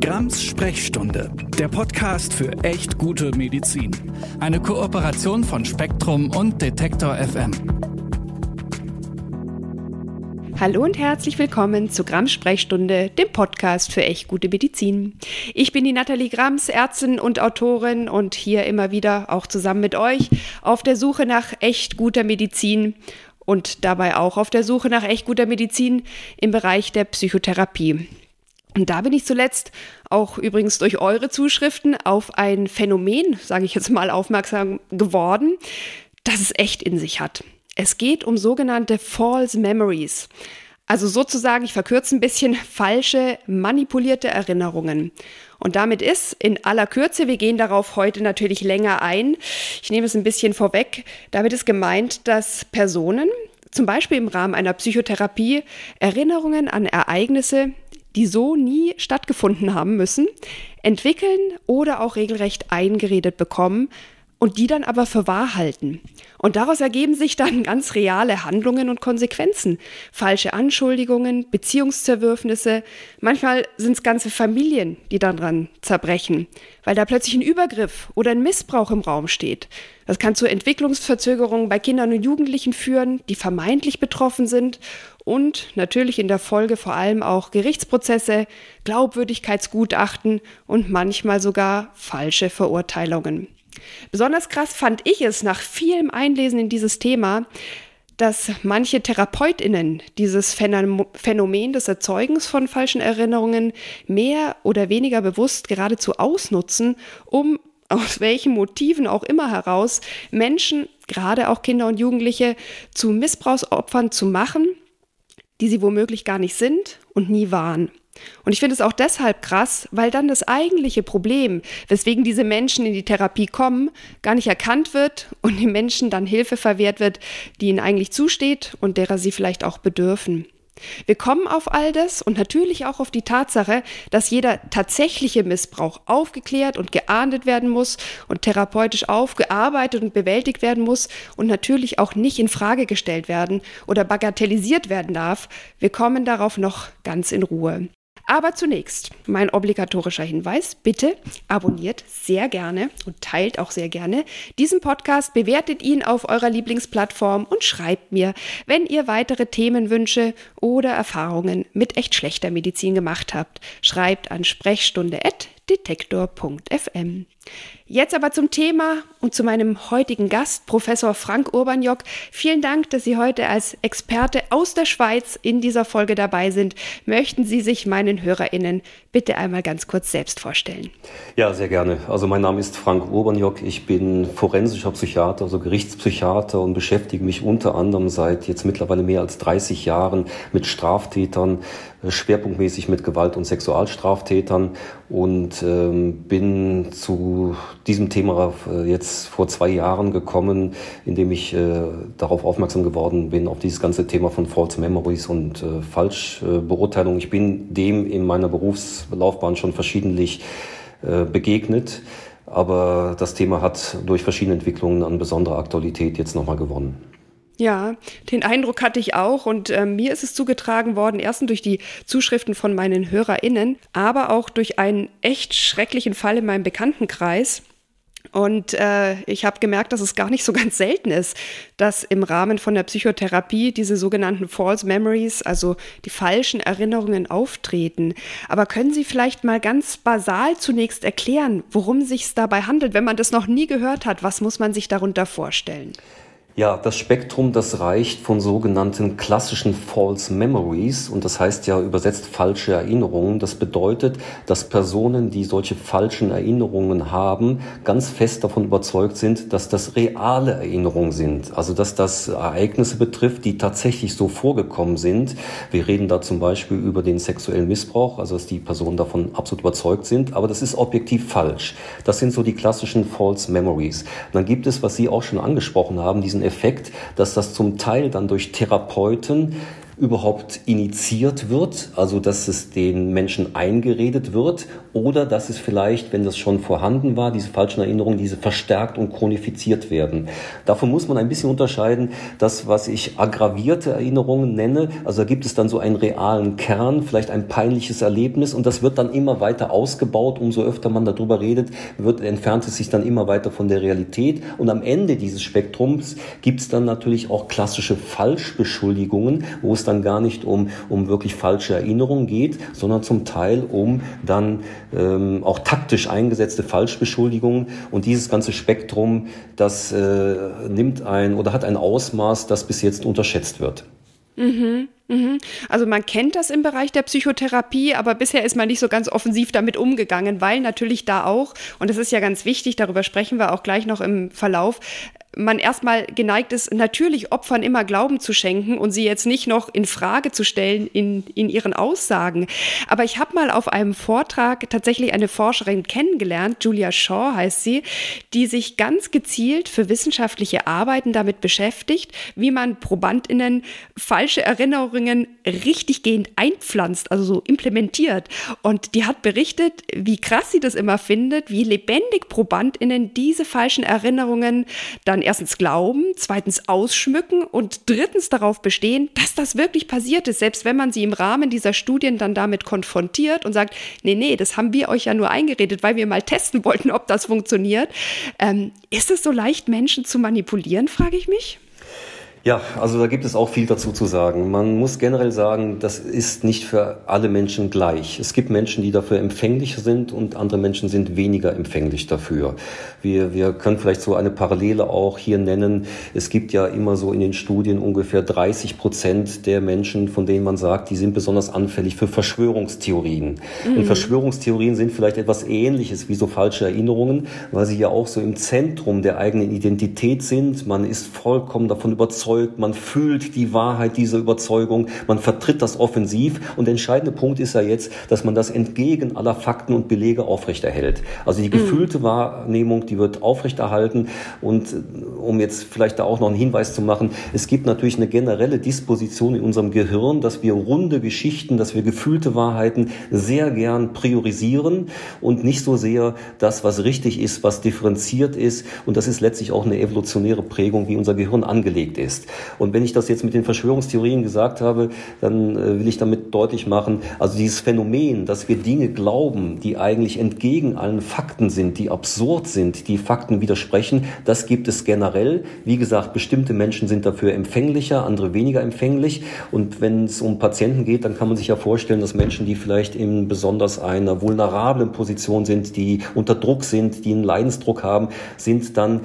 Grams Sprechstunde, der Podcast für echt gute Medizin. Eine Kooperation von Spektrum und Detektor FM. Hallo und herzlich willkommen zu Grams Sprechstunde, dem Podcast für echt gute Medizin. Ich bin die Nathalie Grams, Ärztin und Autorin und hier immer wieder auch zusammen mit euch auf der Suche nach echt guter Medizin und dabei auch auf der Suche nach echt guter Medizin im Bereich der Psychotherapie. Und da bin ich zuletzt auch übrigens durch eure Zuschriften auf ein Phänomen, sage ich jetzt mal, aufmerksam geworden, das es echt in sich hat. Es geht um sogenannte False Memories. Also sozusagen, ich verkürze ein bisschen, falsche, manipulierte Erinnerungen. Und damit ist in aller Kürze, wir gehen darauf heute natürlich länger ein, ich nehme es ein bisschen vorweg, damit ist gemeint, dass Personen, zum Beispiel im Rahmen einer Psychotherapie, Erinnerungen an Ereignisse, die so nie stattgefunden haben müssen, entwickeln oder auch regelrecht eingeredet bekommen und die dann aber für wahr halten. Und daraus ergeben sich dann ganz reale Handlungen und Konsequenzen. Falsche Anschuldigungen, Beziehungszerwürfnisse. Manchmal sind es ganze Familien, die daran zerbrechen, weil da plötzlich ein Übergriff oder ein Missbrauch im Raum steht. Das kann zu Entwicklungsverzögerungen bei Kindern und Jugendlichen führen, die vermeintlich betroffen sind und natürlich in der Folge vor allem auch Gerichtsprozesse, Glaubwürdigkeitsgutachten und manchmal sogar falsche Verurteilungen. Besonders krass fand ich es nach vielem Einlesen in dieses Thema, dass manche Therapeutinnen dieses Phänomen des Erzeugens von falschen Erinnerungen mehr oder weniger bewusst geradezu ausnutzen, um aus welchen Motiven auch immer heraus Menschen, gerade auch Kinder und Jugendliche, zu Missbrauchsopfern zu machen, die sie womöglich gar nicht sind und nie waren. Und ich finde es auch deshalb krass, weil dann das eigentliche Problem, weswegen diese Menschen in die Therapie kommen, gar nicht erkannt wird und den Menschen dann Hilfe verwehrt wird, die ihnen eigentlich zusteht und derer sie vielleicht auch bedürfen. Wir kommen auf all das und natürlich auch auf die Tatsache, dass jeder tatsächliche Missbrauch aufgeklärt und geahndet werden muss und therapeutisch aufgearbeitet und bewältigt werden muss und natürlich auch nicht in Frage gestellt werden oder bagatellisiert werden darf. Wir kommen darauf noch ganz in Ruhe. Aber zunächst mein obligatorischer Hinweis. Bitte abonniert sehr gerne und teilt auch sehr gerne diesen Podcast, bewertet ihn auf eurer Lieblingsplattform und schreibt mir, wenn ihr weitere Themenwünsche oder Erfahrungen mit echt schlechter Medizin gemacht habt. Schreibt an sprechstunde.detektor.fm. Jetzt aber zum Thema und zu meinem heutigen Gast, Professor Frank Urbaniok. Vielen Dank, dass Sie heute als Experte aus der Schweiz in dieser Folge dabei sind. Möchten Sie sich meinen HörerInnen bitte einmal ganz kurz selbst vorstellen? Ja, sehr gerne. Also mein Name ist Frank Urbaniok. Ich bin forensischer Psychiater, also Gerichtspsychiater und beschäftige mich unter anderem seit jetzt mittlerweile mehr als 30 Jahren mit Straftätern, schwerpunktmäßig mit Gewalt- und Sexualstraftätern und ähm, bin zu diesem Thema äh, jetzt vor zwei Jahren gekommen, indem ich äh, darauf aufmerksam geworden bin, auf dieses ganze Thema von False Memories und äh, Falschbeurteilung. Ich bin dem in meiner Berufslaufbahn schon verschiedentlich äh, begegnet, aber das Thema hat durch verschiedene Entwicklungen an besonderer Aktualität jetzt nochmal gewonnen. Ja, den Eindruck hatte ich auch und äh, mir ist es zugetragen worden, erstens durch die Zuschriften von meinen HörerInnen, aber auch durch einen echt schrecklichen Fall in meinem Bekanntenkreis. Und äh, ich habe gemerkt, dass es gar nicht so ganz selten ist, dass im Rahmen von der Psychotherapie diese sogenannten False Memories, also die falschen Erinnerungen auftreten. Aber können Sie vielleicht mal ganz basal zunächst erklären, worum sich es dabei handelt? Wenn man das noch nie gehört hat, was muss man sich darunter vorstellen? Ja, das Spektrum, das reicht von sogenannten klassischen False Memories und das heißt ja übersetzt falsche Erinnerungen. Das bedeutet, dass Personen, die solche falschen Erinnerungen haben, ganz fest davon überzeugt sind, dass das reale Erinnerungen sind. Also dass das Ereignisse betrifft, die tatsächlich so vorgekommen sind. Wir reden da zum Beispiel über den sexuellen Missbrauch, also dass die Personen davon absolut überzeugt sind, aber das ist objektiv falsch. Das sind so die klassischen False Memories. Und dann gibt es, was Sie auch schon angesprochen haben, diesen Effekt, dass das zum Teil dann durch Therapeuten überhaupt initiiert wird, also dass es den Menschen eingeredet wird, oder dass es vielleicht, wenn das schon vorhanden war, diese falschen Erinnerungen, diese verstärkt und chronifiziert werden. Davon muss man ein bisschen unterscheiden, das, was ich aggravierte Erinnerungen nenne, also da gibt es dann so einen realen Kern, vielleicht ein peinliches Erlebnis, und das wird dann immer weiter ausgebaut, umso öfter man darüber redet, wird, entfernt es sich dann immer weiter von der Realität, und am Ende dieses Spektrums gibt es dann natürlich auch klassische Falschbeschuldigungen, wo es dann gar nicht um, um wirklich falsche Erinnerungen geht, sondern zum Teil um dann ähm, auch taktisch eingesetzte Falschbeschuldigungen. Und dieses ganze Spektrum, das äh, nimmt ein oder hat ein Ausmaß, das bis jetzt unterschätzt wird. Mhm. Mhm. Also man kennt das im Bereich der Psychotherapie, aber bisher ist man nicht so ganz offensiv damit umgegangen, weil natürlich da auch, und das ist ja ganz wichtig, darüber sprechen wir auch gleich noch im Verlauf, man erstmal geneigt ist, natürlich Opfern immer Glauben zu schenken und sie jetzt nicht noch in Frage zu stellen in, in ihren Aussagen. Aber ich habe mal auf einem Vortrag tatsächlich eine Forscherin kennengelernt, Julia Shaw heißt sie, die sich ganz gezielt für wissenschaftliche Arbeiten damit beschäftigt, wie man ProbandInnen falsche Erinnerungen richtiggehend einpflanzt, also so implementiert. Und die hat berichtet, wie krass sie das immer findet, wie lebendig ProbandInnen diese falschen Erinnerungen dann dann erstens glauben, zweitens ausschmücken und drittens darauf bestehen, dass das wirklich passiert ist, selbst wenn man sie im Rahmen dieser Studien dann damit konfrontiert und sagt, nee, nee, das haben wir euch ja nur eingeredet, weil wir mal testen wollten, ob das funktioniert. Ähm, ist es so leicht, Menschen zu manipulieren, frage ich mich? Ja, also da gibt es auch viel dazu zu sagen. Man muss generell sagen, das ist nicht für alle Menschen gleich. Es gibt Menschen, die dafür empfänglich sind und andere Menschen sind weniger empfänglich dafür. Wir, wir können vielleicht so eine Parallele auch hier nennen. Es gibt ja immer so in den Studien ungefähr 30 Prozent der Menschen, von denen man sagt, die sind besonders anfällig für Verschwörungstheorien. Mhm. Und Verschwörungstheorien sind vielleicht etwas Ähnliches wie so falsche Erinnerungen, weil sie ja auch so im Zentrum der eigenen Identität sind. Man ist vollkommen davon überzeugt, überzeugt, man fühlt die Wahrheit dieser Überzeugung, man vertritt das offensiv und der entscheidende Punkt ist ja jetzt, dass man das entgegen aller Fakten und Belege aufrechterhält. Also die mhm. gefühlte. Wahrnehmung, die wird aufrechterhalten und äh, um jetzt vielleicht da auch noch einen Hinweis zu machen, es gibt natürlich eine generelle Disposition in unserem Gehirn, dass wir runde Geschichten, dass wir gefühlte Wahrheiten sehr gern priorisieren und nicht so sehr das, was richtig ist, was differenziert ist und das ist letztlich auch eine evolutionäre Prägung, wie unser Gehirn angelegt ist ist. Und wenn ich das jetzt mit den Verschwörungstheorien gesagt habe, dann äh, will ich damit deutlich machen, also dieses Phänomen, dass wir Dinge glauben, die eigentlich entgegen allen Fakten sind, die absurd sind, die Fakten widersprechen, das gibt es generell. Wie gesagt, bestimmte Menschen sind dafür empfänglicher, andere weniger empfänglich. Und wenn es um Patienten geht, dann kann man sich ja vorstellen, dass Menschen, die vielleicht in besonders einer vulnerablen Position sind, die unter Druck sind, die einen Leidensdruck haben, sind dann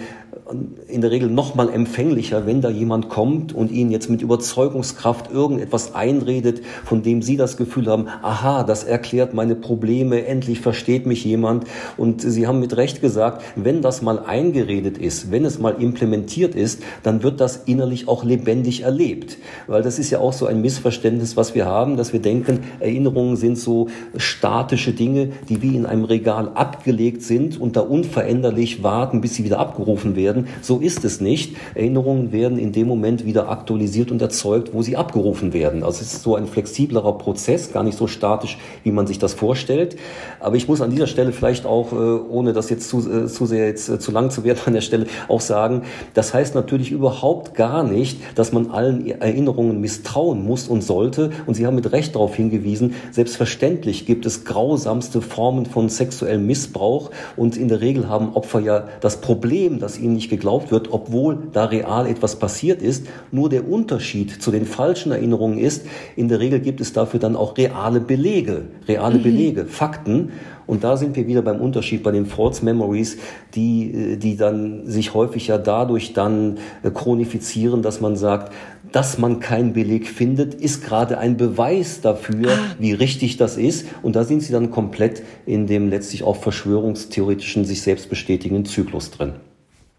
in der Regel noch mal empfänglicher, wenn da jemand kommt und ihnen jetzt mit Überzeugungskraft irgendetwas einredet, von dem sie das Gefühl haben, aha, das erklärt meine Probleme, endlich versteht mich jemand. Und sie haben mit Recht gesagt, wenn das mal eingeredet ist, wenn es mal implementiert ist, dann wird das innerlich auch lebendig erlebt. Weil das ist ja auch so ein Missverständnis, was wir haben, dass wir denken, Erinnerungen sind so statische Dinge, die wie in einem Regal abgelegt sind und da unveränderlich warten, bis sie wieder abgerufen werden werden. So ist es nicht. Erinnerungen werden in dem Moment wieder aktualisiert und erzeugt, wo sie abgerufen werden. Also es ist so ein flexiblerer Prozess, gar nicht so statisch, wie man sich das vorstellt. Aber ich muss an dieser Stelle vielleicht auch, äh, ohne das jetzt zu, äh, zu sehr jetzt äh, zu lang zu werden an der Stelle, auch sagen, das heißt natürlich überhaupt gar nicht, dass man allen Erinnerungen misstrauen muss und sollte. Und Sie haben mit Recht darauf hingewiesen, selbstverständlich gibt es grausamste Formen von sexuellem Missbrauch und in der Regel haben Opfer ja das Problem, dass ihnen nicht nicht geglaubt wird, obwohl da real etwas passiert ist. Nur der Unterschied zu den falschen Erinnerungen ist, in der Regel gibt es dafür dann auch reale Belege, reale mhm. Belege, Fakten. Und da sind wir wieder beim Unterschied bei den False Memories, die, die dann sich häufig ja dadurch dann äh, chronifizieren, dass man sagt, dass man keinen Beleg findet, ist gerade ein Beweis dafür, ah. wie richtig das ist. Und da sind sie dann komplett in dem letztlich auch verschwörungstheoretischen, sich selbst bestätigenden Zyklus drin.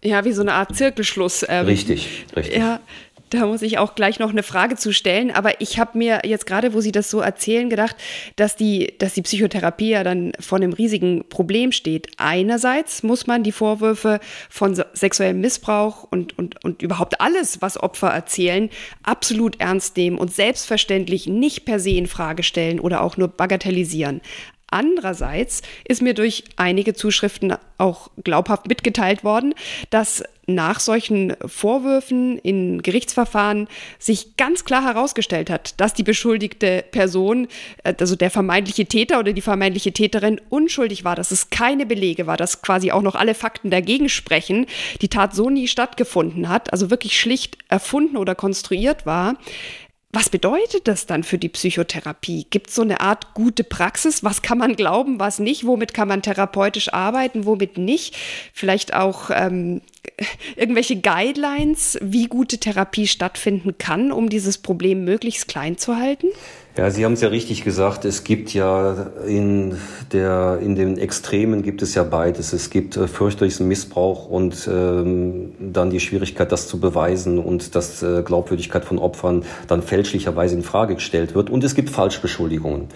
Ja, wie so eine Art Zirkelschluss. Ähm, richtig, richtig. Ja, Da muss ich auch gleich noch eine Frage zu stellen. Aber ich habe mir jetzt gerade, wo Sie das so erzählen, gedacht, dass die, dass die Psychotherapie ja dann vor einem riesigen Problem steht. Einerseits muss man die Vorwürfe von sexuellem Missbrauch und, und, und überhaupt alles, was Opfer erzählen, absolut ernst nehmen und selbstverständlich nicht per se in Frage stellen oder auch nur bagatellisieren. Andererseits ist mir durch einige Zuschriften auch glaubhaft mitgeteilt worden, dass nach solchen Vorwürfen in Gerichtsverfahren sich ganz klar herausgestellt hat, dass die beschuldigte Person, äh, also der vermeintliche Täter oder die vermeintliche Täterin, unschuldig war, dass es keine Belege war, dass quasi auch noch alle Fakten dagegen sprechen, die Tat so nie stattgefunden hat, also wirklich schlicht erfunden oder konstruiert war. Was bedeutet das dann für die Psychotherapie? Gibt es so eine Art gute Praxis? Was kann man glauben, was nicht? Womit kann man therapeutisch arbeiten, womit nicht? Vielleicht auch ähm, irgendwelche Guidelines, wie gute Therapie stattfinden kann, um dieses Problem möglichst klein zu halten? Ja, Sie haben es ja richtig gesagt. Es gibt ja in der in den Extremen gibt es ja beides. Es gibt äh, fürchterlichen Missbrauch und ähm, dann die Schwierigkeit, das zu beweisen und dass äh, Glaubwürdigkeit von Opfern dann fälschlicherweise in Frage gestellt wird. Und es gibt Falschbeschuldigungen.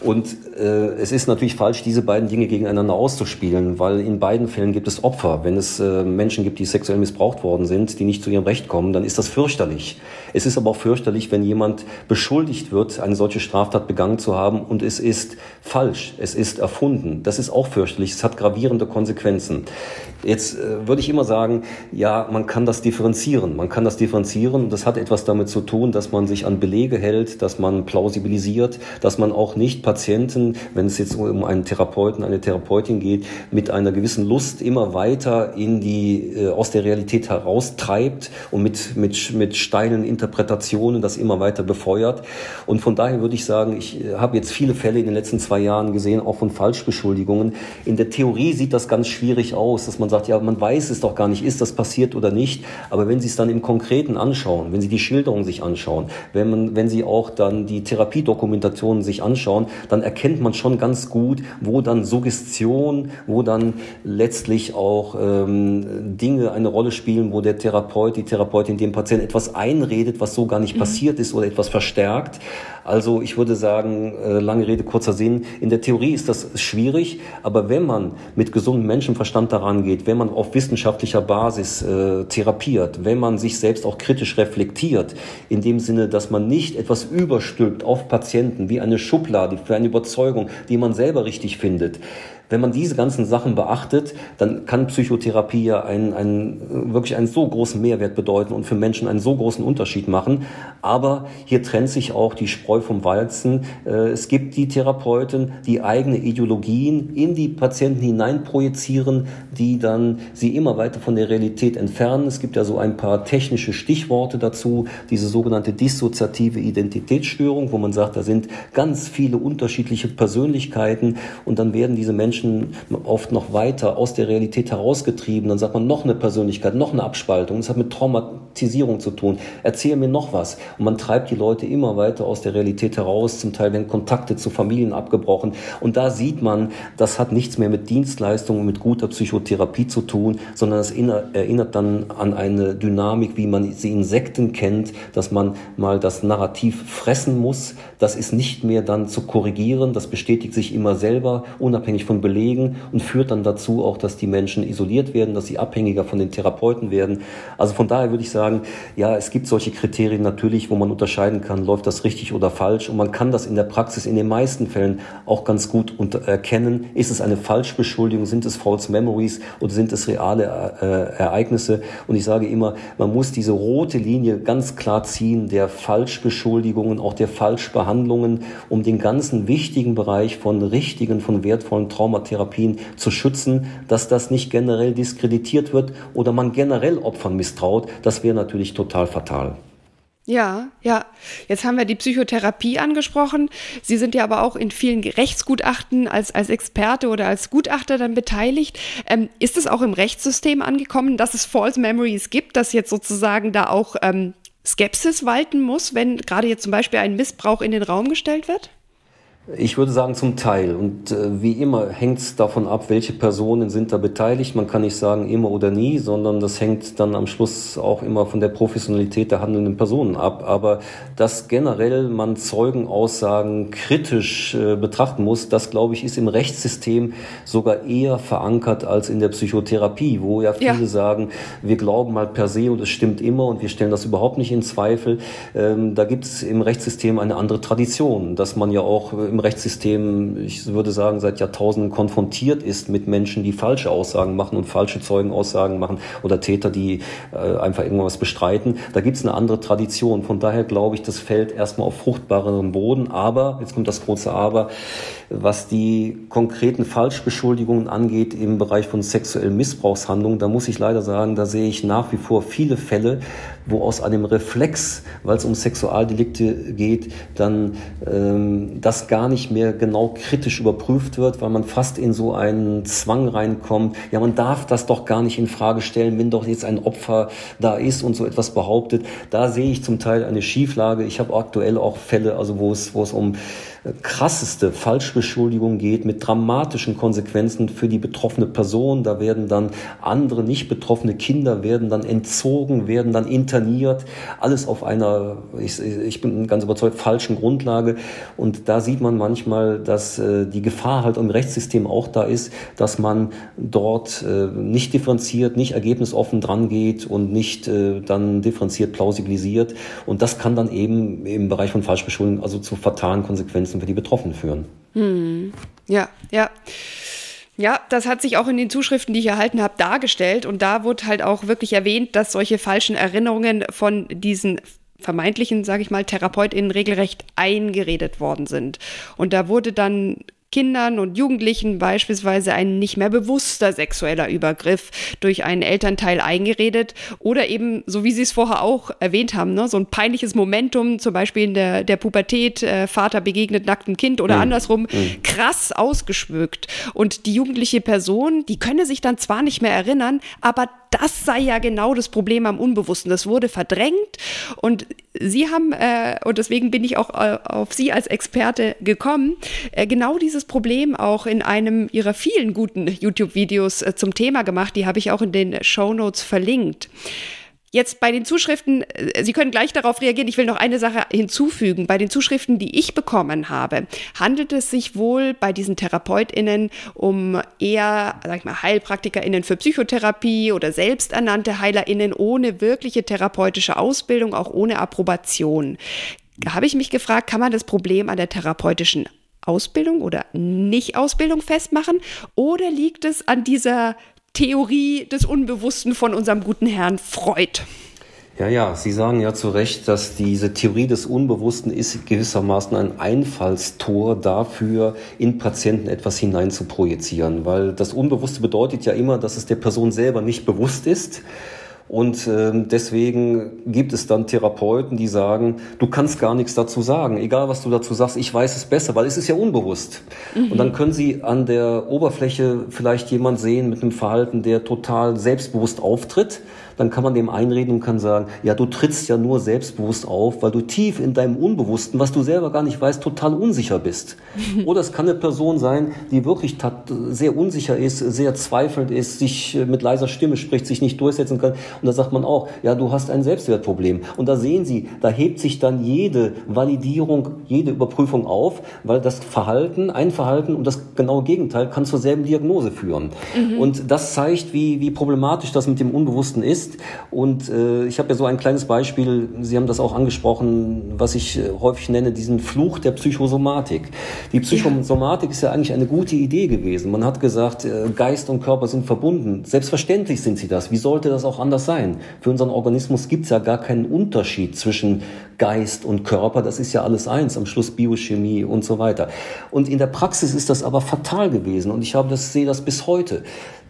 Und äh, es ist natürlich falsch, diese beiden Dinge gegeneinander auszuspielen, weil in beiden Fällen gibt es Opfer. Wenn es äh, Menschen gibt, die sexuell missbraucht worden sind, die nicht zu ihrem Recht kommen, dann ist das fürchterlich. Es ist aber auch fürchterlich, wenn jemand beschuldigt wird, eine solche Straftat begangen zu haben und es ist falsch, es ist erfunden. Das ist auch fürchterlich, es hat gravierende Konsequenzen. Jetzt äh, würde ich immer sagen, ja, man kann das differenzieren. Man kann das differenzieren. Das hat etwas damit zu tun, dass man sich an Belege hält, dass man plausibilisiert, dass man auch nicht Patienten, wenn es jetzt um einen Therapeuten, eine Therapeutin geht, mit einer gewissen Lust immer weiter in die, äh, aus der Realität heraustreibt und mit, mit, mit steilen Interpretationen das immer weiter befeuert. Und von daher würde ich sagen, ich äh, habe jetzt viele Fälle in den letzten zwei Jahren gesehen, auch von Falschbeschuldigungen. In der Theorie sieht das ganz schwierig aus, dass man man sagt, ja, man weiß es doch gar nicht, ist das passiert oder nicht. Aber wenn Sie es dann im Konkreten anschauen, wenn Sie die Schilderungen sich anschauen, wenn, man, wenn Sie auch dann die Therapiedokumentationen sich anschauen, dann erkennt man schon ganz gut, wo dann Suggestion, wo dann letztlich auch ähm, Dinge eine Rolle spielen, wo der Therapeut, die Therapeutin dem Patienten etwas einredet, was so gar nicht mhm. passiert ist oder etwas verstärkt. Also ich würde sagen, äh, lange Rede, kurzer Sinn. In der Theorie ist das schwierig, aber wenn man mit gesundem Menschenverstand daran geht, wenn man auf wissenschaftlicher Basis äh, therapiert, wenn man sich selbst auch kritisch reflektiert, in dem Sinne, dass man nicht etwas überstülpt auf Patienten wie eine Schublade für eine Überzeugung, die man selber richtig findet, wenn man diese ganzen Sachen beachtet, dann kann Psychotherapie ja einen, einen, wirklich einen so großen Mehrwert bedeuten und für Menschen einen so großen Unterschied machen. Aber hier trennt sich auch die Spreu vom Walzen. Äh, es gibt die Therapeuten, die eigene Ideologien in die Patienten hineinprojizieren, die dann sie immer weiter von der Realität entfernen. Es gibt ja so ein paar technische Stichworte dazu, diese sogenannte dissoziative Identitätsstörung, wo man sagt, da sind ganz viele unterschiedliche Persönlichkeiten und dann werden diese Menschen Menschen oft noch weiter aus der Realität herausgetrieben. Dann sagt man noch eine Persönlichkeit, noch eine Abspaltung. Das hat mit Traumatisierung zu tun. Erzähl mir noch was. Und man treibt die Leute immer weiter aus der Realität heraus. Zum Teil werden Kontakte zu Familien abgebrochen. Und da sieht man, das hat nichts mehr mit Dienstleistungen, mit guter Psychotherapie zu tun, sondern es erinnert dann an eine Dynamik, wie man sie Insekten kennt, dass man mal das Narrativ fressen muss. Das ist nicht mehr dann zu korrigieren. Das bestätigt sich immer selber, unabhängig von belegen und führt dann dazu auch, dass die Menschen isoliert werden, dass sie abhängiger von den Therapeuten werden. Also von daher würde ich sagen, ja, es gibt solche Kriterien natürlich, wo man unterscheiden kann, läuft das richtig oder falsch. Und man kann das in der Praxis in den meisten Fällen auch ganz gut erkennen. Ist es eine Falschbeschuldigung? Sind es False Memories oder sind es reale äh, Ereignisse? Und ich sage immer, man muss diese rote Linie ganz klar ziehen der Falschbeschuldigungen, auch der Falschbehandlungen, um den ganzen wichtigen Bereich von richtigen, von wertvollen Trauma Traumatherapien zu schützen, dass das nicht generell diskreditiert wird oder man generell Opfern misstraut. Das wäre natürlich total fatal. Ja, ja. Jetzt haben wir die Psychotherapie angesprochen. Sie sind ja aber auch in vielen Rechtsgutachten als, als Experte oder als Gutachter dann beteiligt. Ähm, ist es auch im Rechtssystem angekommen, dass es False Memories gibt, dass jetzt sozusagen da auch ähm, Skepsis walten muss, wenn gerade jetzt zum Beispiel ein Missbrauch in den Raum gestellt wird? Ich würde sagen zum Teil. Und äh, wie immer hängt es davon ab, welche Personen sind da beteiligt. Man kann nicht sagen immer oder nie, sondern das hängt dann am Schluss auch immer von der Professionalität der handelnden Personen ab. Aber dass generell man Zeugenaussagen kritisch äh, betrachten muss, das glaube ich ist im Rechtssystem sogar eher verankert als in der Psychotherapie, wo ja viele ja. sagen, wir glauben mal per se und es stimmt immer und wir stellen das überhaupt nicht in Zweifel. Ähm, da gibt es im Rechtssystem eine andere Tradition, dass man ja auch im Rechtssystem, ich würde sagen, seit Jahrtausenden konfrontiert ist mit Menschen, die falsche Aussagen machen und falsche Zeugenaussagen machen oder Täter, die äh, einfach irgendwas bestreiten. Da gibt es eine andere Tradition. Von daher glaube ich, das fällt erstmal auf fruchtbareren Boden. Aber, jetzt kommt das große Aber, was die konkreten Falschbeschuldigungen angeht im Bereich von sexuellen Missbrauchshandlungen, da muss ich leider sagen, da sehe ich nach wie vor viele Fälle, wo aus einem Reflex, weil es um Sexualdelikte geht, dann ähm, das gar nicht mehr genau kritisch überprüft wird, weil man fast in so einen Zwang reinkommt. Ja, man darf das doch gar nicht in Frage stellen, wenn doch jetzt ein Opfer da ist und so etwas behauptet. Da sehe ich zum Teil eine Schieflage. Ich habe aktuell auch Fälle, also wo es, wo es um krasseste Falschbeschuldigung geht mit dramatischen Konsequenzen für die betroffene Person. Da werden dann andere nicht betroffene Kinder werden dann entzogen, werden dann interniert. Alles auf einer, ich, ich bin ganz überzeugt, falschen Grundlage. Und da sieht man manchmal, dass äh, die Gefahr halt im Rechtssystem auch da ist, dass man dort äh, nicht differenziert, nicht ergebnisoffen dran geht und nicht äh, dann differenziert plausibilisiert. Und das kann dann eben im Bereich von Falschbeschuldigung also zu fatalen Konsequenzen Konsequenzen für die Betroffenen führen. Hm. Ja, ja. Ja, das hat sich auch in den Zuschriften, die ich erhalten habe, dargestellt. Und da wurde halt auch wirklich erwähnt, dass solche falschen Erinnerungen von diesen vermeintlichen, sage ich mal, TherapeutInnen regelrecht eingeredet worden sind. Und da wurde dann Kindern und Jugendlichen beispielsweise ein nicht mehr bewusster sexueller Übergriff durch einen Elternteil eingeredet oder eben, so wie Sie es vorher auch erwähnt haben, ne, so ein peinliches Momentum, zum Beispiel in der, der Pubertät, äh, Vater begegnet nacktem Kind oder mhm. andersrum, mhm. krass ausgeschmückt. Und die jugendliche Person, die könne sich dann zwar nicht mehr erinnern, aber das sei ja genau das Problem am Unbewussten. Das wurde verdrängt und Sie haben, äh, und deswegen bin ich auch äh, auf Sie als Experte gekommen, äh, genau dieses Problem auch in einem Ihrer vielen guten YouTube-Videos äh, zum Thema gemacht. Die habe ich auch in den Show Notes verlinkt. Jetzt bei den Zuschriften, äh, Sie können gleich darauf reagieren, ich will noch eine Sache hinzufügen. Bei den Zuschriften, die ich bekommen habe, handelt es sich wohl bei diesen TherapeutInnen um eher, sag ich mal, HeilpraktikerInnen für Psychotherapie oder selbsternannte HeilerInnen ohne wirkliche therapeutische Ausbildung, auch ohne Approbation. Da habe ich mich gefragt, kann man das Problem an der therapeutischen Ausbildung oder Nicht-Ausbildung festmachen? Oder liegt es an dieser Theorie des Unbewussten von unserem guten Herrn Freud. Ja, ja, Sie sagen ja zu Recht, dass diese Theorie des Unbewussten ist gewissermaßen ein Einfallstor dafür, in Patienten etwas hinein zu projizieren, weil das Unbewusste bedeutet ja immer, dass es der Person selber nicht bewusst ist. Und äh, deswegen gibt es dann Therapeuten, die sagen, du kannst gar nichts dazu sagen. Egal, was du dazu sagst, ich weiß es besser, weil es ist ja unbewusst. Mhm. Und dann können sie an der Oberfläche vielleicht jemand sehen mit einem Verhalten, der total selbstbewusst auftritt dann kann man dem einreden und kann sagen, ja, du trittst ja nur selbstbewusst auf, weil du tief in deinem Unbewussten, was du selber gar nicht weißt, total unsicher bist. Oder es kann eine Person sein, die wirklich sehr unsicher ist, sehr zweifelnd ist, sich äh, mit leiser Stimme spricht, sich nicht durchsetzen kann. Und da sagt man auch, ja, du hast ein Selbstwertproblem. Und da sehen Sie, da hebt sich dann jede Validierung, jede Überprüfung auf, weil das Verhalten, ein Verhalten und das genaue Gegenteil kann zur selben Diagnose führen. Mhm. Und das zeigt, wie, wie problematisch das mit dem Unbewussten ist ist. Und äh, ich habe ja so ein kleines Beispiel, Sie haben das auch angesprochen, was ich äh, häufig nenne, diesen Fluch der Psychosomatik. Die Psychosomatik ja. ist ja eigentlich eine gute Idee gewesen. Man hat gesagt, äh, Geist und Körper sind verbunden. Selbstverständlich sind sie das. Wie sollte das auch anders sein? Für unseren Organismus gibt es ja gar keinen Unterschied zwischen Geist und Körper. Das ist ja alles eins, am Schluss Biochemie und so weiter. Und in der Praxis ist das aber fatal gewesen und ich habe das, sehe das bis heute.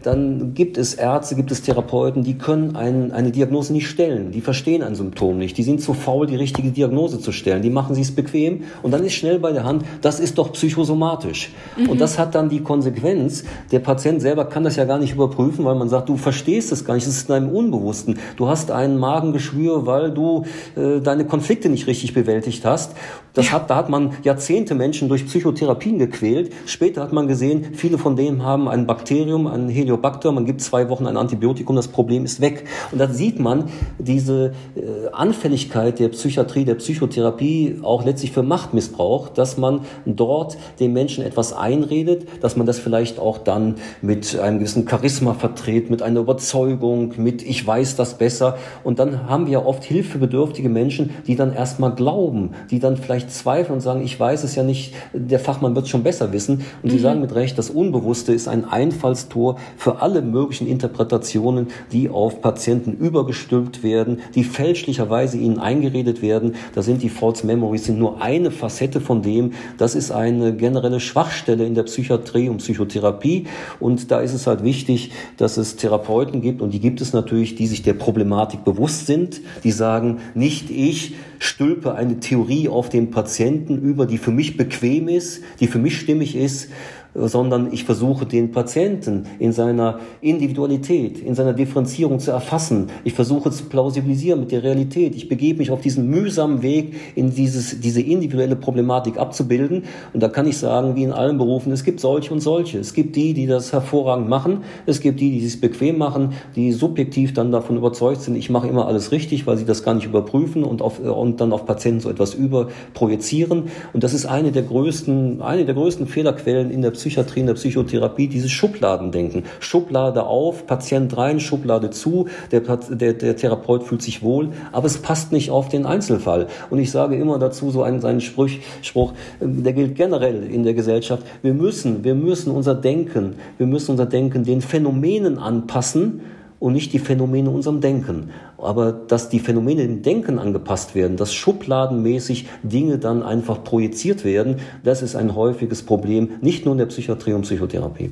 Dann gibt es Ärzte, gibt es Therapeuten, die können ein, eine Diagnose nicht stellen. Die verstehen ein Symptom nicht. Die sind zu faul, die richtige Diagnose zu stellen. Die machen es bequem und dann ist schnell bei der Hand, das ist doch psychosomatisch. Mhm. Und das hat dann die Konsequenz, der Patient selber kann das ja gar nicht überprüfen, weil man sagt, du verstehst es gar nicht, es ist in deinem Unbewussten. Du hast ein Magengeschwür, weil du äh, deine Konflikte nicht richtig bewältigt hast. Das hat, da hat man Jahrzehnte Menschen durch Psychotherapien gequält. Später hat man gesehen, viele von denen haben ein Bakterium, ein Heliobacter. Man gibt zwei Wochen ein Antibiotikum, das Problem ist weg. Und da sieht man diese äh, Anfälligkeit der Psychiatrie, der Psychotherapie auch letztlich für Machtmissbrauch, dass man dort den Menschen etwas einredet, dass man das vielleicht auch dann mit einem gewissen Charisma vertritt, mit einer Überzeugung, mit ich weiß das besser. Und dann haben wir oft hilfebedürftige Menschen, die dann erstmal glauben, die dann vielleicht vielleicht zweifeln und sagen, ich weiß es ja nicht, der Fachmann wird es schon besser wissen. Und mhm. Sie sagen mit Recht, das Unbewusste ist ein Einfallstor für alle möglichen Interpretationen, die auf Patienten übergestülpt werden, die fälschlicherweise ihnen eingeredet werden. Da sind die False Memories sind nur eine Facette von dem. Das ist eine generelle Schwachstelle in der Psychiatrie und Psychotherapie. Und da ist es halt wichtig, dass es Therapeuten gibt und die gibt es natürlich, die sich der Problematik bewusst sind, die sagen, nicht ich stülpe eine Theorie auf den Patienten über, die für mich bequem ist, die für mich stimmig ist, sondern ich versuche den Patienten in seiner Individualität, in seiner Differenzierung zu erfassen. Ich versuche zu plausibilisieren mit der Realität. Ich begebe mich auf diesen mühsamen Weg, in dieses, diese individuelle Problematik abzubilden. Und da kann ich sagen, wie in allen Berufen, es gibt solche und solche. Es gibt die, die das hervorragend machen. Es gibt die, die es bequem machen, die subjektiv dann davon überzeugt sind, ich mache immer alles richtig, weil sie das gar nicht überprüfen und, auf, und dann auf Patienten so etwas überprojizieren. Und das ist eine der größten, eine der größten Fehlerquellen in der Psychiatrie, in der Psychotherapie dieses Schubladendenken. Schublade auf, Patient rein, Schublade zu, der, der, der Therapeut fühlt sich wohl, aber es passt nicht auf den Einzelfall. Und ich sage immer dazu so einen, einen Spruch, Spruch, ähm, der gilt generell in der Gesellschaft. Wir müssen, wir müssen unser Denken, wir müssen unser Denken den Phänomenen anpassen, und nicht die Phänomene unserem Denken. Aber dass die Phänomene im Denken angepasst werden, dass schubladenmäßig Dinge dann einfach projiziert werden, das ist ein häufiges Problem, nicht nur in der Psychiatrie und Psychotherapie.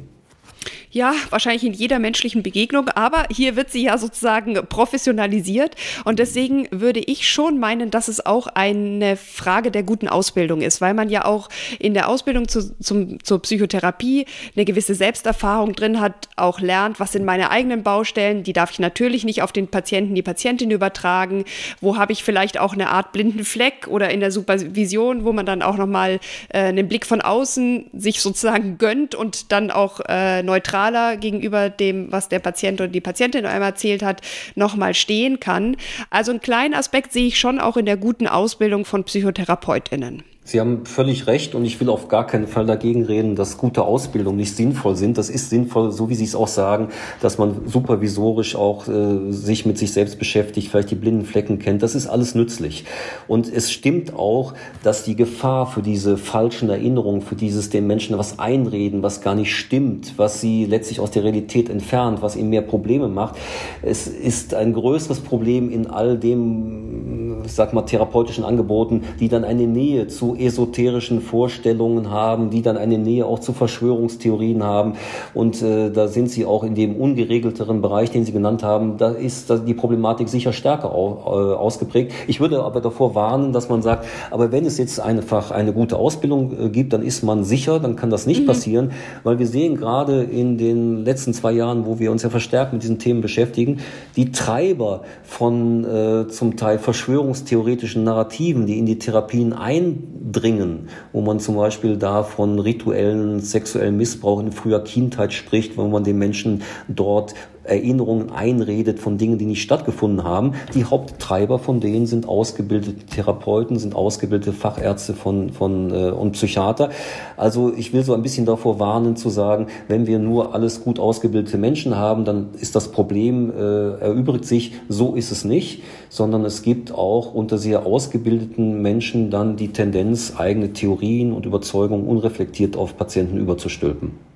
Ja, wahrscheinlich in jeder menschlichen Begegnung, aber hier wird sie ja sozusagen professionalisiert. Und deswegen würde ich schon meinen, dass es auch eine Frage der guten Ausbildung ist, weil man ja auch in der Ausbildung zu, zum, zur Psychotherapie eine gewisse Selbsterfahrung drin hat, auch lernt, was sind meine eigenen Baustellen, die darf ich natürlich nicht auf den Patienten, die Patientin übertragen, wo habe ich vielleicht auch eine Art blinden Fleck oder in der Supervision, wo man dann auch nochmal äh, einen Blick von außen sich sozusagen gönnt und dann auch äh, neutral neutraler gegenüber dem, was der Patient oder die Patientin einmal erzählt hat, nochmal stehen kann. Also einen kleinen Aspekt sehe ich schon auch in der guten Ausbildung von PsychotherapeutInnen. Sie haben völlig recht und ich will auf gar keinen Fall dagegen reden, dass gute Ausbildungen nicht sinnvoll sind. Das ist sinnvoll, so wie Sie es auch sagen, dass man supervisorisch auch äh, sich mit sich selbst beschäftigt, vielleicht die blinden Flecken kennt. Das ist alles nützlich. Und es stimmt auch, dass die Gefahr für diese falschen Erinnerungen, für dieses den Menschen was einreden, was gar nicht stimmt, was sie letztlich aus der Realität entfernt, was ihnen mehr Probleme macht, es ist ein größeres Problem in all dem, ich sag mal, therapeutischen Angeboten, die dann eine Nähe zu esoterischen Vorstellungen haben, die dann eine Nähe auch zu Verschwörungstheorien haben. Und äh, da sind sie auch in dem ungeregelteren Bereich, den Sie genannt haben, da ist die Problematik sicher stärker au, äh, ausgeprägt. Ich würde aber davor warnen, dass man sagt, aber wenn es jetzt einfach eine gute Ausbildung äh, gibt, dann ist man sicher, dann kann das nicht mhm. passieren, weil wir sehen gerade in den letzten zwei Jahren, wo wir uns ja verstärkt mit diesen Themen beschäftigen, die Treiber von äh, zum Teil verschwörungstheoretischen Narrativen, die in die Therapien ein dringen, wo man zum Beispiel da von rituellen sexuellen Missbrauch in früher Kindheit spricht, wo man den Menschen dort Erinnerungen einredet von Dingen, die nicht stattgefunden haben. Die Haupttreiber von denen sind ausgebildete Therapeuten, sind ausgebildete Fachärzte von, von, äh, und Psychiater. Also ich will so ein bisschen davor warnen zu sagen, wenn wir nur alles gut ausgebildete Menschen haben, dann ist das Problem, äh, erübrigt sich. So ist es nicht, sondern es gibt auch unter sehr ausgebildeten Menschen dann die Tendenz, eigene Theorien und Überzeugungen unreflektiert auf Patienten überzustülpen.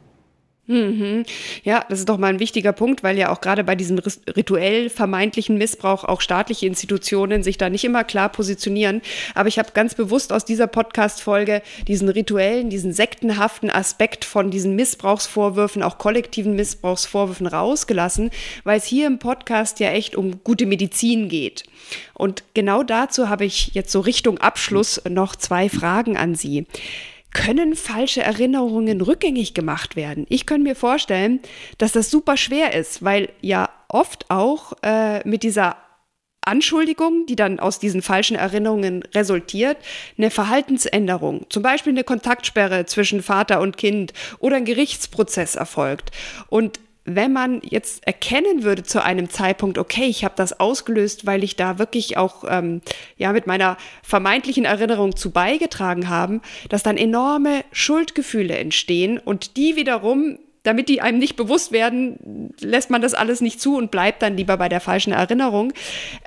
Mhm. Ja, das ist doch mal ein wichtiger Punkt, weil ja auch gerade bei diesem rituell vermeintlichen Missbrauch auch staatliche Institutionen sich da nicht immer klar positionieren. Aber ich habe ganz bewusst aus dieser Podcast-Folge diesen rituellen, diesen sektenhaften Aspekt von diesen Missbrauchsvorwürfen, auch kollektiven Missbrauchsvorwürfen rausgelassen, weil es hier im Podcast ja echt um gute Medizin geht. Und genau dazu habe ich jetzt so Richtung Abschluss noch zwei Fragen an Sie können falsche Erinnerungen rückgängig gemacht werden? Ich könnte mir vorstellen, dass das super schwer ist, weil ja oft auch äh, mit dieser Anschuldigung, die dann aus diesen falschen Erinnerungen resultiert, eine Verhaltensänderung, zum Beispiel eine Kontaktsperre zwischen Vater und Kind oder ein Gerichtsprozess erfolgt. Und wenn man jetzt erkennen würde zu einem Zeitpunkt, okay, ich habe das ausgelöst, weil ich da wirklich auch ähm, ja mit meiner vermeintlichen Erinnerung zu beigetragen haben, dass dann enorme Schuldgefühle entstehen und die wiederum damit die einem nicht bewusst werden, lässt man das alles nicht zu und bleibt dann lieber bei der falschen Erinnerung.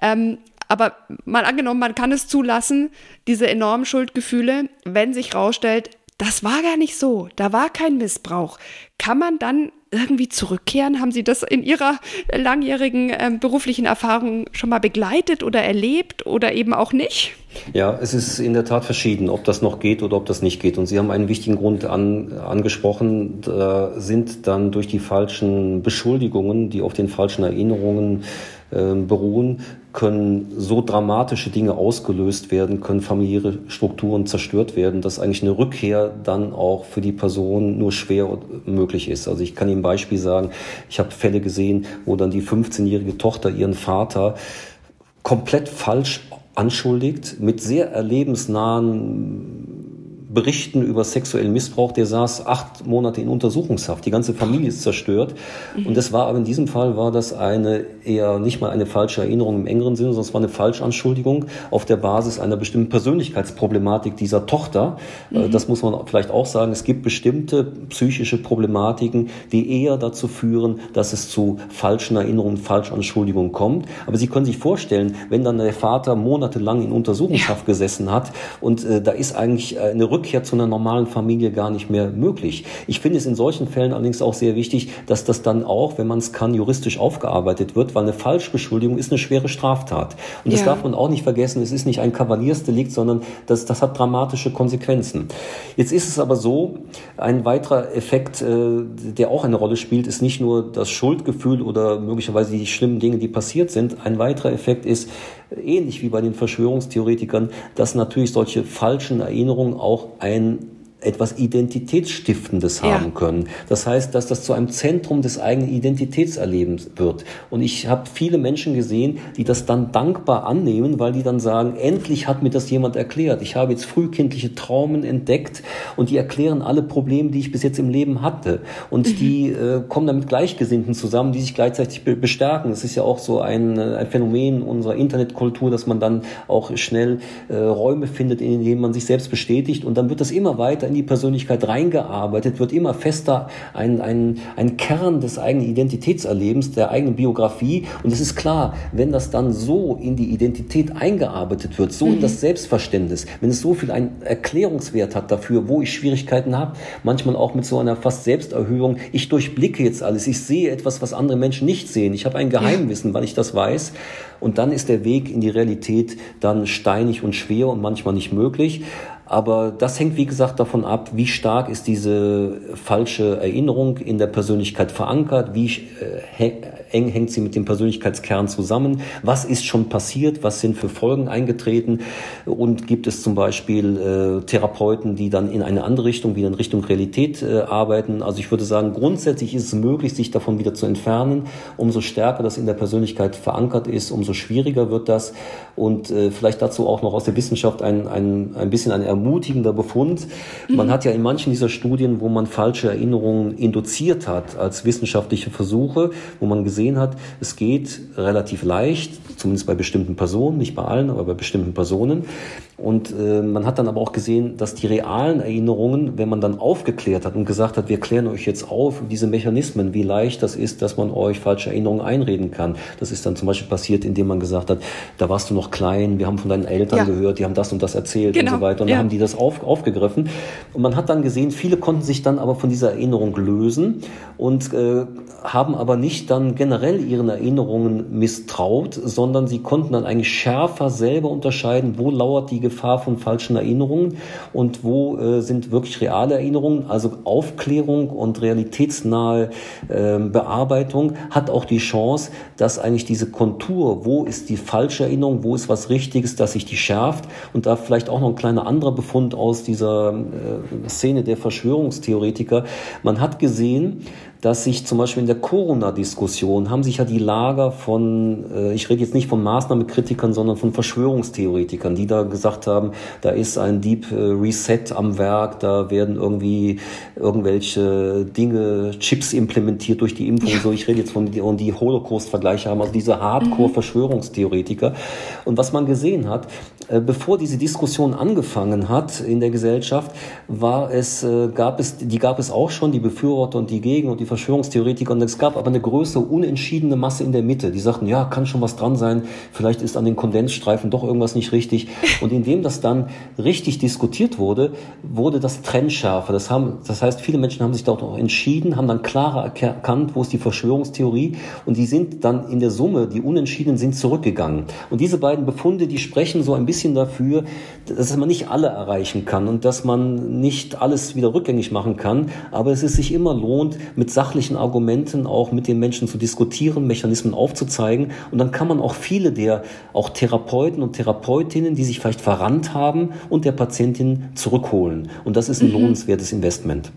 Ähm, aber mal angenommen, man kann es zulassen, diese enormen Schuldgefühle, wenn sich herausstellt, das war gar nicht so, da war kein Missbrauch. Kann man dann irgendwie zurückkehren? Haben Sie das in Ihrer langjährigen äh, beruflichen Erfahrung schon mal begleitet oder erlebt oder eben auch nicht? Ja, es ist in der Tat verschieden, ob das noch geht oder ob das nicht geht. Und Sie haben einen wichtigen Grund an, angesprochen, da sind dann durch die falschen Beschuldigungen, die auf den falschen Erinnerungen äh, beruhen, können so dramatische Dinge ausgelöst werden, können familiäre Strukturen zerstört werden, dass eigentlich eine Rückkehr dann auch für die Person nur schwer möglich ist. Also ich kann Ihnen ein Beispiel sagen, ich habe Fälle gesehen, wo dann die 15-jährige Tochter ihren Vater komplett falsch anschuldigt, mit sehr erlebensnahen Berichten über sexuellen Missbrauch, der saß acht Monate in Untersuchungshaft. Die ganze Familie ist zerstört. Mhm. Und das war aber in diesem Fall war das eine eher nicht mal eine falsche Erinnerung im engeren Sinne, sondern es war eine Falschanschuldigung auf der Basis einer bestimmten Persönlichkeitsproblematik dieser Tochter. Äh, mhm. Das muss man vielleicht auch sagen. Es gibt bestimmte psychische Problematiken, die eher dazu führen, dass es zu falschen Erinnerungen, Falschanschuldigungen kommt. Aber Sie können sich vorstellen, wenn dann der Vater monatelang in Untersuchungshaft ja. gesessen hat und äh, da ist eigentlich eine Rückkehr Rückkehr zu einer normalen Familie gar nicht mehr möglich. Ich finde es in solchen Fällen allerdings auch sehr wichtig, dass das dann auch, wenn man es kann, juristisch aufgearbeitet wird, weil eine Falschbeschuldigung ist eine schwere Straftat. Und das ja. darf man auch nicht vergessen, es ist nicht ein Kavaliersdelikt, sondern das, das hat dramatische Konsequenzen. Jetzt ist es aber so, ein weiterer Effekt, äh, der auch eine Rolle spielt, ist nicht nur das Schuldgefühl oder möglicherweise die schlimmen Dinge, die passiert sind. Ein weiterer Effekt ist, ähnlich wie bei den Verschwörungstheoretikern, dass natürlich solche falschen Erinnerungen auch ein etwas Identitätsstiftendes ja. haben können. Das heißt, dass das zu einem Zentrum des eigenen Identitätserlebens wird. Und ich habe viele Menschen gesehen, die das dann dankbar annehmen, weil die dann sagen, endlich hat mir das jemand erklärt. Ich habe jetzt frühkindliche Traumen entdeckt und die erklären alle Probleme, die ich bis jetzt im Leben hatte. Und mhm. die äh, kommen dann mit Gleichgesinnten zusammen, die sich gleichzeitig be bestärken. Es ist ja auch so ein, äh, ein Phänomen unserer Internetkultur, dass man dann auch schnell äh, Räume findet, in denen man sich selbst bestätigt. Und dann wird das immer weiter in die Persönlichkeit reingearbeitet, wird immer fester ein, ein, ein Kern des eigenen Identitätserlebens, der eigenen Biografie. Und es ist klar, wenn das dann so in die Identität eingearbeitet wird, so mhm. in das Selbstverständnis, wenn es so viel einen Erklärungswert hat dafür, wo ich Schwierigkeiten habe, manchmal auch mit so einer fast Selbsterhöhung, ich durchblicke jetzt alles, ich sehe etwas, was andere Menschen nicht sehen, ich habe ein Geheimwissen, weil ich das weiß. Und dann ist der Weg in die Realität dann steinig und schwer und manchmal nicht möglich. Aber das hängt, wie gesagt, davon ab, wie stark ist diese falsche Erinnerung in der Persönlichkeit verankert, wie äh, eng hängt sie mit dem Persönlichkeitskern zusammen, was ist schon passiert, was sind für Folgen eingetreten und gibt es zum Beispiel äh, Therapeuten, die dann in eine andere Richtung, wieder in Richtung Realität äh, arbeiten. Also ich würde sagen, grundsätzlich ist es möglich, sich davon wieder zu entfernen. Umso stärker das in der Persönlichkeit verankert ist, umso schwieriger wird das. Und äh, vielleicht dazu auch noch aus der Wissenschaft ein, ein, ein bisschen ein ermutigender Befund. Mhm. Man hat ja in manchen dieser Studien, wo man falsche Erinnerungen induziert hat als wissenschaftliche Versuche, wo man gesehen hat, es geht relativ leicht, zumindest bei bestimmten Personen, nicht bei allen, aber bei bestimmten Personen. Und äh, man hat dann aber auch gesehen, dass die realen Erinnerungen, wenn man dann aufgeklärt hat und gesagt hat, wir klären euch jetzt auf, diese Mechanismen, wie leicht das ist, dass man euch falsche Erinnerungen einreden kann. Das ist dann zum Beispiel passiert, indem man gesagt hat, da warst du noch klein, wir haben von deinen Eltern ja. gehört, die haben das und das erzählt genau. und so weiter. Und ja. dann haben die das auf, aufgegriffen. Und man hat dann gesehen, viele konnten sich dann aber von dieser Erinnerung lösen und äh, haben aber nicht dann generell ihren Erinnerungen misstraut, sondern sie konnten dann eigentlich schärfer selber unterscheiden, wo lauert die Gefahr von falschen Erinnerungen und wo äh, sind wirklich reale Erinnerungen. Also Aufklärung und realitätsnahe äh, Bearbeitung hat auch die Chance, dass eigentlich diese Kontur, wo ist die falsche Erinnerung, wo ist was Richtiges, dass sich die schärft. Und da vielleicht auch noch ein kleiner anderer Befund aus dieser äh, Szene der Verschwörungstheoretiker. Man hat gesehen, dass sich zum Beispiel in der Corona-Diskussion haben sich ja die Lager von, äh, ich rede jetzt nicht von Maßnahmekritikern, sondern von Verschwörungstheoretikern, die da gesagt haben, da ist ein Deep äh, Reset am Werk, da werden irgendwie irgendwelche Dinge, Chips implementiert durch die Impfung. Ja. So, ich rede jetzt von die, und die Holocaust-Vergleiche haben, also diese Hardcore-Verschwörungstheoretiker. Und was man gesehen hat, äh, bevor diese Diskussion angefangen hat in der Gesellschaft, war es, äh, gab es, die gab es auch schon, die Befürworter und die Gegen und die Verschwörungstheoretiker. Und es gab aber eine größere, unentschiedene Masse in der Mitte. Die sagten, ja, kann schon was dran sein. Vielleicht ist an den Kondensstreifen doch irgendwas nicht richtig. Und indem das dann richtig diskutiert wurde, wurde das trennschärfer. Das, haben, das heißt, viele Menschen haben sich dort auch entschieden, haben dann klarer erkannt, wo ist die Verschwörungstheorie. Und die sind dann in der Summe, die Unentschiedenen sind zurückgegangen. Und diese beiden Befunde, die sprechen so ein bisschen dafür, dass man nicht alle erreichen kann und dass man nicht alles wieder rückgängig machen kann. Aber es ist sich immer lohnt, mit sachlichen Argumenten auch mit den Menschen zu diskutieren, Mechanismen aufzuzeigen. Und dann kann man auch viele der auch Therapeuten und Therapeutinnen, die sich vielleicht verrannt haben, und der Patientin zurückholen. Und das ist ein mhm. lohnenswertes Investment.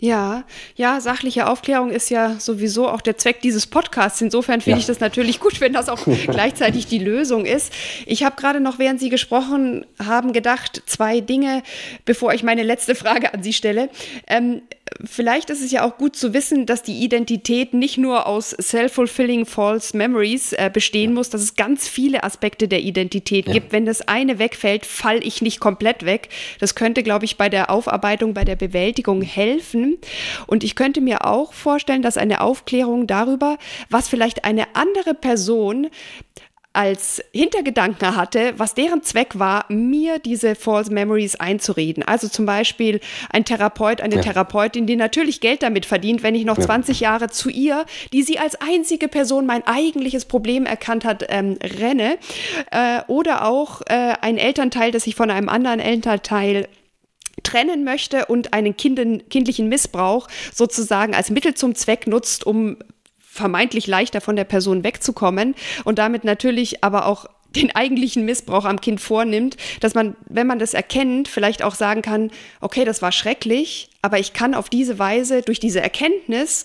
Ja, ja, sachliche Aufklärung ist ja sowieso auch der Zweck dieses Podcasts. Insofern finde ja. ich das natürlich gut, wenn das auch gleichzeitig die Lösung ist. Ich habe gerade noch, während Sie gesprochen haben, gedacht, zwei Dinge, bevor ich meine letzte Frage an Sie stelle. Ähm, vielleicht ist es ja auch gut zu wissen, dass die Identität nicht nur aus self-fulfilling false memories äh, bestehen muss, dass es ganz viele Aspekte der Identität ja. gibt. Wenn das eine wegfällt, falle ich nicht komplett weg. Das könnte, glaube ich, bei der Aufarbeitung, bei der Bewältigung helfen. Und ich könnte mir auch vorstellen, dass eine Aufklärung darüber, was vielleicht eine andere Person als Hintergedanken hatte, was deren Zweck war, mir diese False Memories einzureden. Also zum Beispiel ein Therapeut, eine ja. Therapeutin, die natürlich Geld damit verdient, wenn ich noch ja. 20 Jahre zu ihr, die sie als einzige Person mein eigentliches Problem erkannt hat, ähm, renne. Äh, oder auch äh, ein Elternteil, das sich von einem anderen Elternteil trennen möchte und einen kinden, kindlichen Missbrauch sozusagen als Mittel zum Zweck nutzt, um vermeintlich leichter von der Person wegzukommen und damit natürlich aber auch den eigentlichen Missbrauch am Kind vornimmt, dass man, wenn man das erkennt, vielleicht auch sagen kann, okay, das war schrecklich, aber ich kann auf diese Weise durch diese Erkenntnis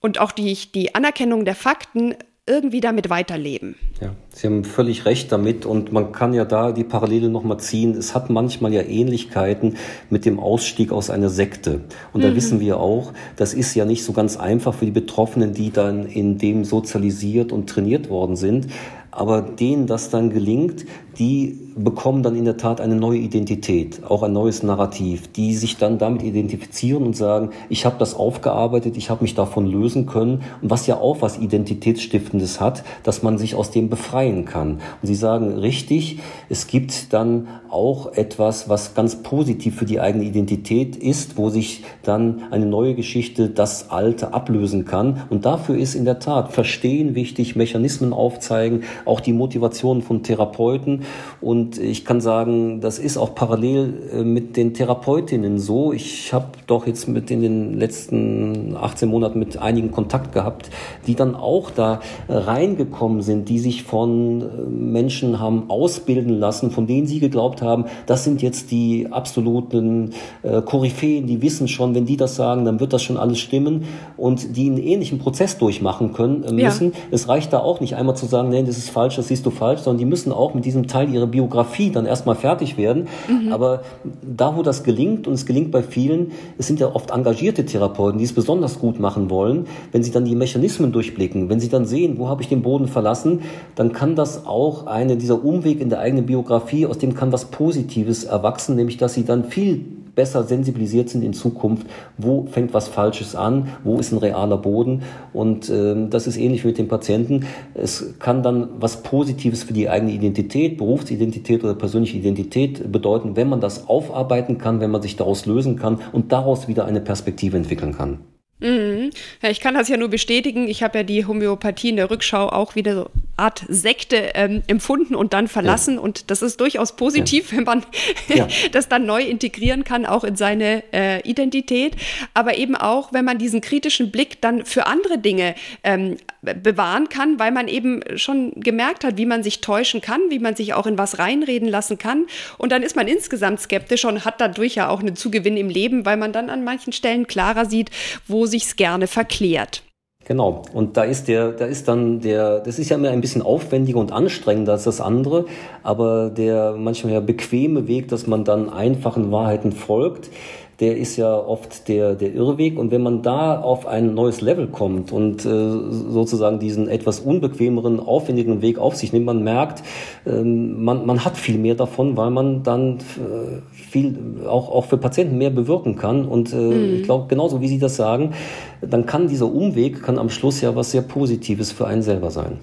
und auch die, die Anerkennung der Fakten irgendwie damit weiterleben. Ja, Sie haben völlig recht damit und man kann ja da die Parallele nochmal ziehen. Es hat manchmal ja Ähnlichkeiten mit dem Ausstieg aus einer Sekte. Und da mhm. wissen wir auch, das ist ja nicht so ganz einfach für die Betroffenen, die dann in dem sozialisiert und trainiert worden sind. Aber denen das dann gelingt, die bekommen dann in der Tat eine neue Identität, auch ein neues Narrativ, die sich dann damit identifizieren und sagen, ich habe das aufgearbeitet, ich habe mich davon lösen können und was ja auch was Identitätsstiftendes hat, dass man sich aus dem befreien kann. Und sie sagen richtig, es gibt dann auch etwas, was ganz positiv für die eigene Identität ist, wo sich dann eine neue Geschichte das Alte ablösen kann. Und dafür ist in der Tat Verstehen wichtig, Mechanismen aufzeigen, auch die Motivation von Therapeuten und ich kann sagen, das ist auch parallel äh, mit den Therapeutinnen so. Ich habe doch jetzt mit in den letzten 18 Monaten mit einigen Kontakt gehabt, die dann auch da reingekommen sind, die sich von äh, Menschen haben ausbilden lassen, von denen sie geglaubt haben, das sind jetzt die absoluten äh, Koryphäen, die wissen schon, wenn die das sagen, dann wird das schon alles stimmen und die einen ähnlichen Prozess durchmachen können müssen. Ja. Es reicht da auch nicht einmal zu sagen, nee, das ist falsch, das siehst du falsch, sondern die müssen auch mit diesem Teil ihrer Biografie dann erstmal fertig werden. Mhm. Aber da, wo das gelingt, und es gelingt bei vielen, es sind ja oft engagierte Therapeuten, die es besonders gut machen wollen, wenn sie dann die Mechanismen durchblicken, wenn sie dann sehen, wo habe ich den Boden verlassen, dann kann das auch eine, dieser Umweg in der eigenen Biografie, aus dem kann was Positives erwachsen, nämlich dass sie dann viel besser sensibilisiert sind in Zukunft, wo fängt was Falsches an, wo ist ein realer Boden. Und ähm, das ist ähnlich mit den Patienten. Es kann dann was Positives für die eigene Identität, Berufsidentität oder persönliche Identität bedeuten, wenn man das aufarbeiten kann, wenn man sich daraus lösen kann und daraus wieder eine Perspektive entwickeln kann. Mhm. Ja, ich kann das ja nur bestätigen. Ich habe ja die Homöopathie in der Rückschau auch wieder Art Sekte ähm, empfunden und dann verlassen. Ja. Und das ist durchaus positiv, ja. wenn man ja. das dann neu integrieren kann, auch in seine äh, Identität. Aber eben auch, wenn man diesen kritischen Blick dann für andere Dinge ähm, bewahren kann, weil man eben schon gemerkt hat, wie man sich täuschen kann, wie man sich auch in was reinreden lassen kann. Und dann ist man insgesamt skeptisch und hat dadurch ja auch einen Zugewinn im Leben, weil man dann an manchen Stellen klarer sieht, wo sich's gerne verklärt. Genau. Und da ist der, da ist dann der, das ist ja immer ein bisschen aufwendiger und anstrengender als das andere, aber der manchmal ja bequeme Weg, dass man dann einfachen Wahrheiten folgt, der ist ja oft der, der Irrweg. Und wenn man da auf ein neues Level kommt und äh, sozusagen diesen etwas unbequemeren, aufwendigen Weg auf sich nimmt, man merkt, äh, man, man hat viel mehr davon, weil man dann äh, viel auch, auch für Patienten mehr bewirken kann. Und äh, mhm. ich glaube, genauso wie Sie das sagen, dann kann dieser Umweg, kann am Schluss ja was sehr Positives für einen selber sein.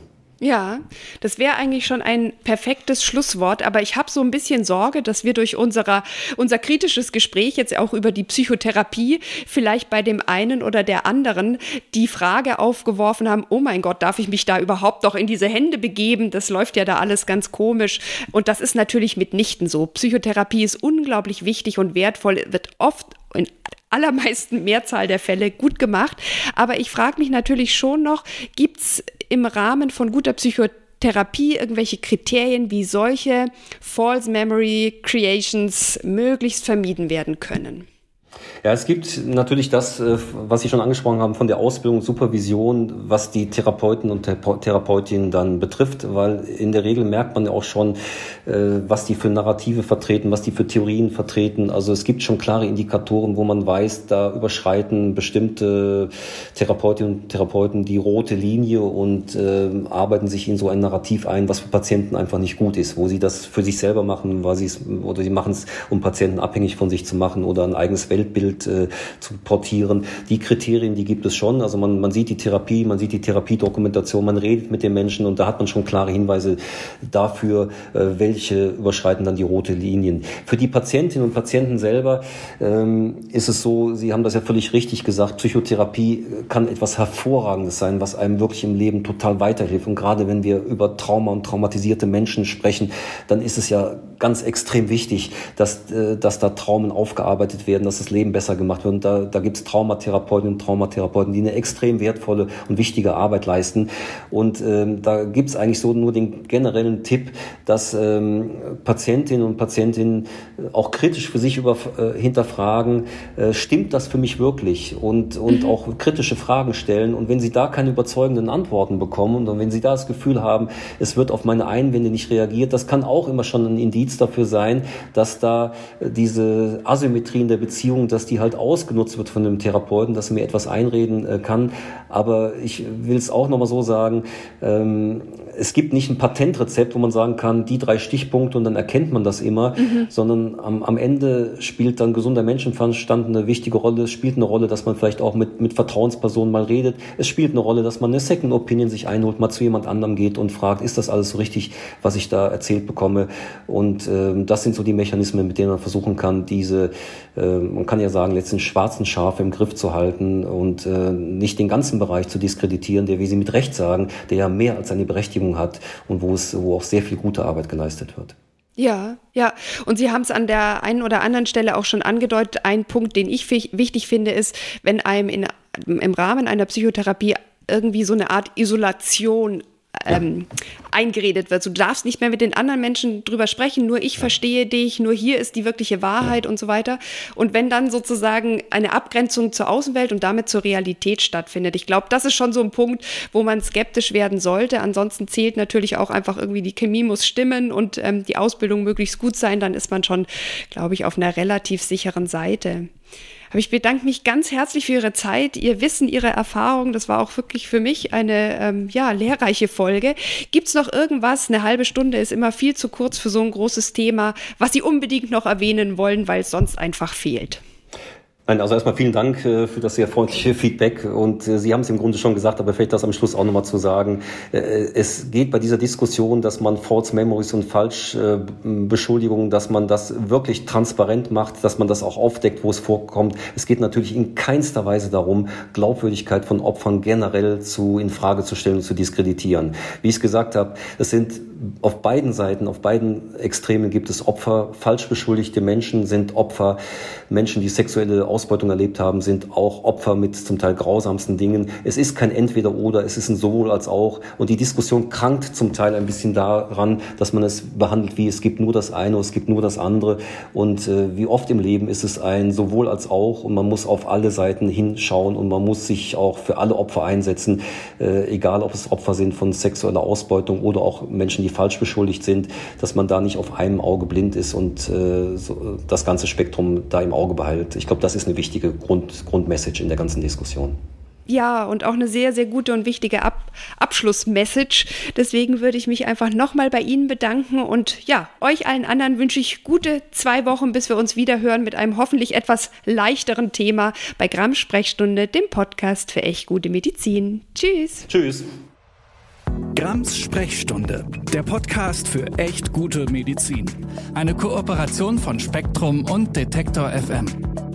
Ja, das wäre eigentlich schon ein perfektes Schlusswort, aber ich habe so ein bisschen Sorge, dass wir durch unserer, unser kritisches Gespräch jetzt auch über die Psychotherapie vielleicht bei dem einen oder der anderen die Frage aufgeworfen haben, oh mein Gott, darf ich mich da überhaupt noch in diese Hände begeben? Das läuft ja da alles ganz komisch. Und das ist natürlich mitnichten so. Psychotherapie ist unglaublich wichtig und wertvoll, wird oft in allermeisten Mehrzahl der Fälle gut gemacht. Aber ich frage mich natürlich schon noch, gibt es im Rahmen von guter Psychotherapie irgendwelche Kriterien, wie solche False Memory Creations möglichst vermieden werden können? Ja, es gibt natürlich das, äh, was Sie schon angesprochen haben, von der Ausbildung, Supervision, was die Therapeuten und Therapeutinnen dann betrifft, weil in der Regel merkt man ja auch schon, äh, was die für Narrative vertreten, was die für Theorien vertreten. Also es gibt schon klare Indikatoren, wo man weiß, da überschreiten bestimmte Therapeutinnen und Therapeuten die rote Linie und äh, arbeiten sich in so ein Narrativ ein, was für Patienten einfach nicht gut ist, wo sie das für sich selber machen, weil sie es oder sie machen es, um Patienten abhängig von sich zu machen oder ein eigenes Welt Weltbild äh, zu portieren. Die Kriterien, die gibt es schon. Also man, man sieht die Therapie, man sieht die Therapiedokumentation, man redet mit den Menschen und da hat man schon klare Hinweise dafür, äh, welche überschreiten dann die rote Linien. Für die Patientinnen und Patienten selber ähm, ist es so, Sie haben das ja völlig richtig gesagt, Psychotherapie kann etwas Hervorragendes sein, was einem wirklich im Leben total weiterhilft. Und gerade wenn wir über Trauma und traumatisierte Menschen sprechen, dann ist es ja ganz extrem wichtig, dass, äh, dass da Traumen aufgearbeitet werden, dass das Leben besser gemacht wird. Und da, da gibt es Traumatherapeuten und Traumatherapeuten, die eine extrem wertvolle und wichtige Arbeit leisten. Und ähm, da gibt es eigentlich so nur den generellen Tipp, dass ähm, Patientinnen und Patientinnen auch kritisch für sich über, äh, hinterfragen, äh, stimmt das für mich wirklich? Und, und mhm. auch kritische Fragen stellen. Und wenn sie da keine überzeugenden Antworten bekommen und wenn sie da das Gefühl haben, es wird auf meine Einwände nicht reagiert, das kann auch immer schon ein Indiz Indiz dafür sein, dass da äh, diese Asymmetrie in der Beziehung, dass die halt ausgenutzt wird von dem Therapeuten, dass er mir etwas einreden äh, kann. Aber ich will es auch nochmal so sagen, ähm, es gibt nicht ein Patentrezept, wo man sagen kann, die drei Stichpunkte und dann erkennt man das immer, mhm. sondern am, am Ende spielt dann gesunder Menschenverstand eine wichtige Rolle. Es spielt eine Rolle, dass man vielleicht auch mit, mit Vertrauenspersonen mal redet. Es spielt eine Rolle, dass man eine Second Opinion sich einholt, mal zu jemand anderem geht und fragt, ist das alles so richtig, was ich da erzählt bekomme? Und ähm, das sind so die Mechanismen, mit denen man versuchen kann, diese, äh, man kann ja sagen, letzten schwarzen Schafe im Griff zu halten und äh, nicht den ganzen Bereich zu diskreditieren, der, wie Sie mit Recht sagen, der ja mehr als eine Berechtigung Berechtigung hat und wo es, wo auch sehr viel gute Arbeit geleistet wird. Ja, ja. Und Sie haben es an der einen oder anderen Stelle auch schon angedeutet. Ein Punkt, den ich wichtig finde, ist, wenn einem in, im Rahmen einer Psychotherapie irgendwie so eine Art Isolation ähm, eingeredet wird. Du darfst nicht mehr mit den anderen Menschen drüber sprechen, nur ich verstehe dich, nur hier ist die wirkliche Wahrheit und so weiter. Und wenn dann sozusagen eine Abgrenzung zur Außenwelt und damit zur Realität stattfindet, ich glaube, das ist schon so ein Punkt, wo man skeptisch werden sollte. Ansonsten zählt natürlich auch einfach irgendwie die Chemie muss stimmen und ähm, die Ausbildung möglichst gut sein, dann ist man schon, glaube ich, auf einer relativ sicheren Seite. Aber ich bedanke mich ganz herzlich für Ihre Zeit, Ihr Wissen, Ihre Erfahrung. Das war auch wirklich für mich eine ähm, ja, lehrreiche Folge. Gibt es noch irgendwas? Eine halbe Stunde ist immer viel zu kurz für so ein großes Thema, was Sie unbedingt noch erwähnen wollen, weil es sonst einfach fehlt. Nein, also erstmal vielen Dank äh, für das sehr freundliche Feedback und äh, Sie haben es im Grunde schon gesagt, aber vielleicht das am Schluss auch nochmal zu sagen. Äh, es geht bei dieser Diskussion, dass man False Memories und Falschbeschuldigungen, dass man das wirklich transparent macht, dass man das auch aufdeckt, wo es vorkommt. Es geht natürlich in keinster Weise darum, Glaubwürdigkeit von Opfern generell zu in Frage zu stellen und zu diskreditieren. Wie ich es gesagt habe, es sind auf beiden Seiten, auf beiden Extremen gibt es Opfer. Falsch beschuldigte Menschen sind Opfer. Menschen, die sexuelle Ausbeutung erlebt haben, sind auch Opfer mit zum Teil grausamsten Dingen. Es ist kein Entweder-Oder, es ist ein Sowohl als auch. Und die Diskussion krankt zum Teil ein bisschen daran, dass man es behandelt wie es gibt nur das eine, es gibt nur das andere. Und äh, wie oft im Leben ist es ein Sowohl als auch und man muss auf alle Seiten hinschauen und man muss sich auch für alle Opfer einsetzen, äh, egal ob es Opfer sind von sexueller Ausbeutung oder auch Menschen, die falsch beschuldigt sind, dass man da nicht auf einem Auge blind ist und äh, so, das ganze Spektrum da im Auge behält. Ich glaube, das ist eine wichtige Grund, Grundmessage in der ganzen Diskussion. Ja, und auch eine sehr, sehr gute und wichtige Ab Abschlussmessage. Deswegen würde ich mich einfach nochmal bei Ihnen bedanken und ja, euch allen anderen wünsche ich gute zwei Wochen, bis wir uns wieder hören mit einem hoffentlich etwas leichteren Thema bei Gramm Sprechstunde, dem Podcast für echt gute Medizin. Tschüss. Tschüss. Grams Sprechstunde, der Podcast für echt gute Medizin. Eine Kooperation von Spektrum und Detektor FM.